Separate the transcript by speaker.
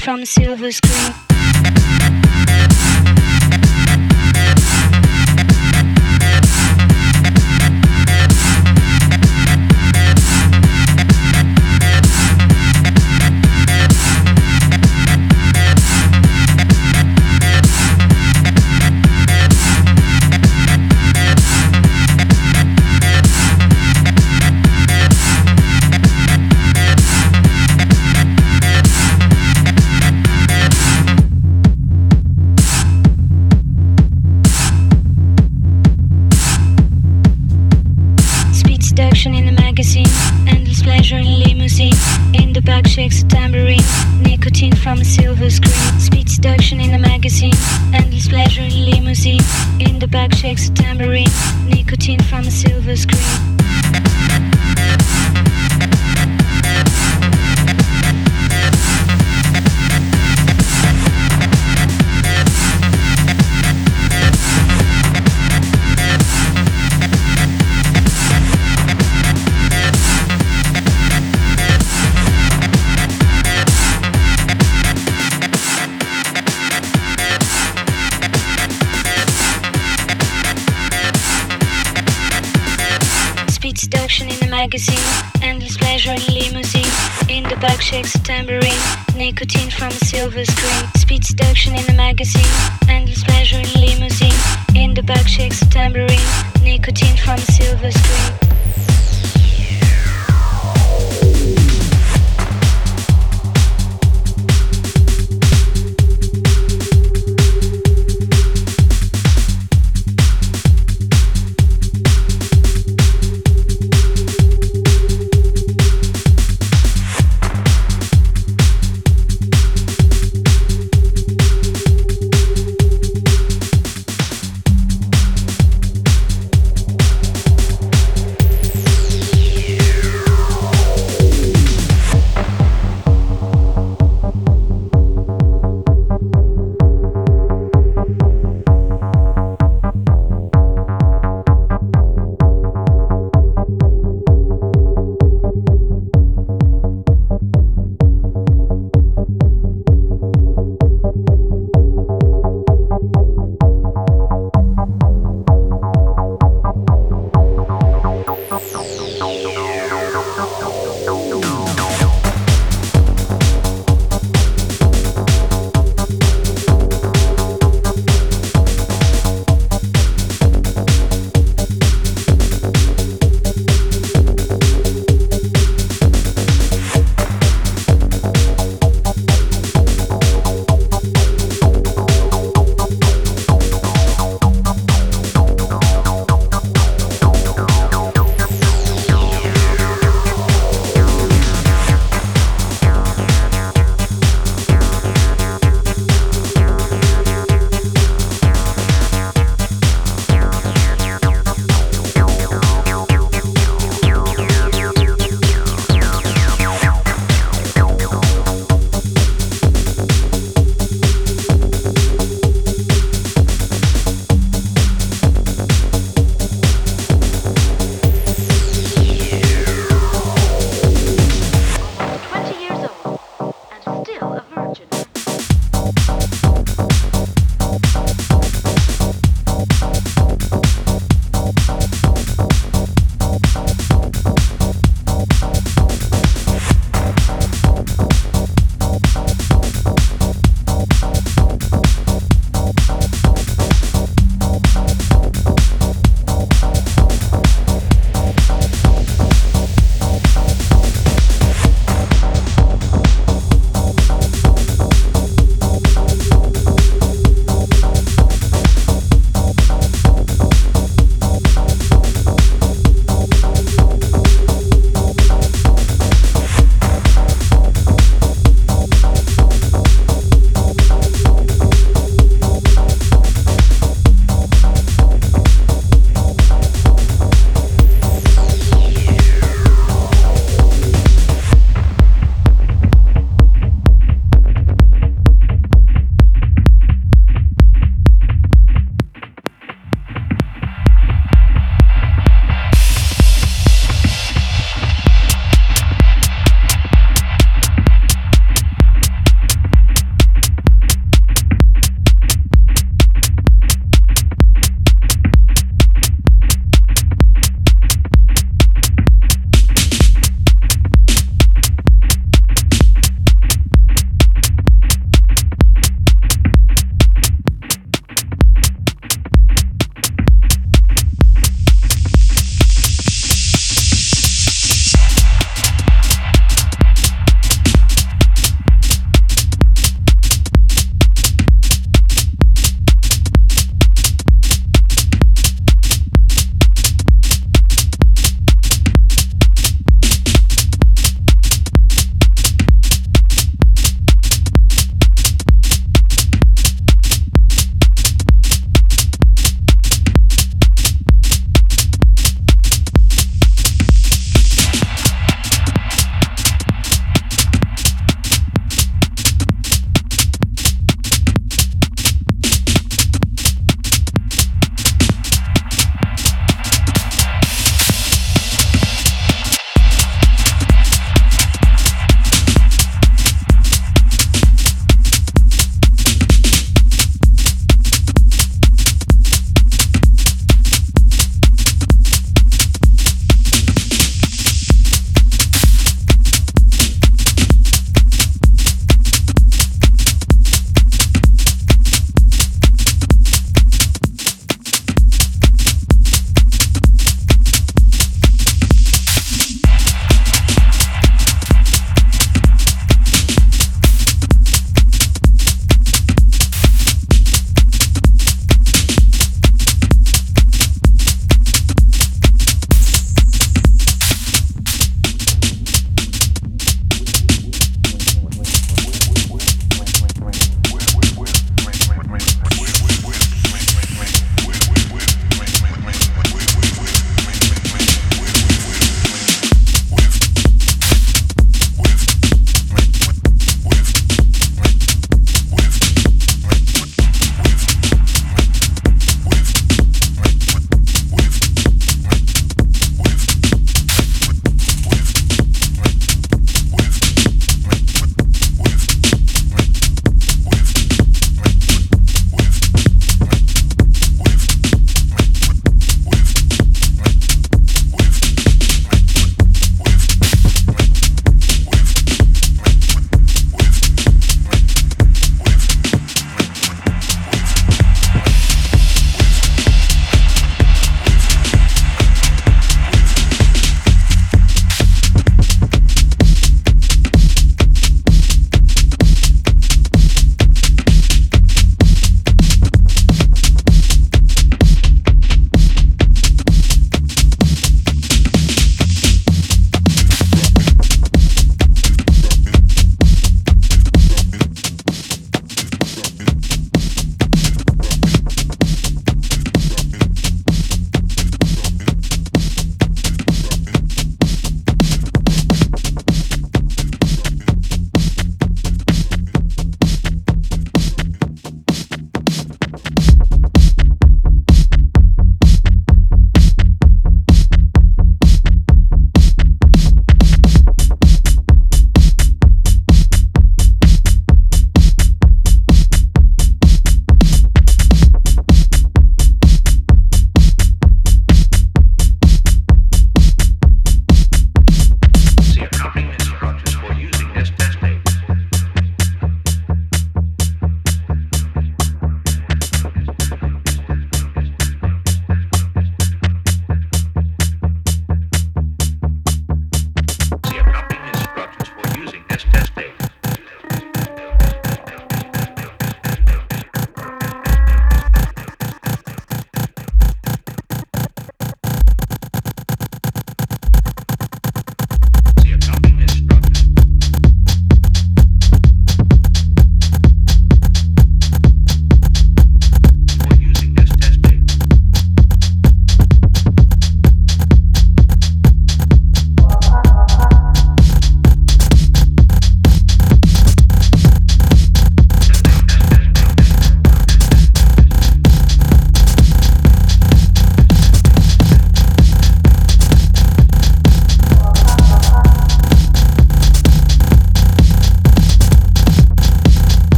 Speaker 1: from shakes a tambourine, nicotine from a silver screen, speed seduction in a magazine, endless pleasure in limousine. In the back shakes a tambourine, nicotine from a silver screen. Magazine, endless pleasure in limousine. In the back shakes a tambourine, nicotine from a silver screen. Speed seduction in the magazine, endless pleasure in limousine. In the back shakes a tambourine, nicotine from a silver screen.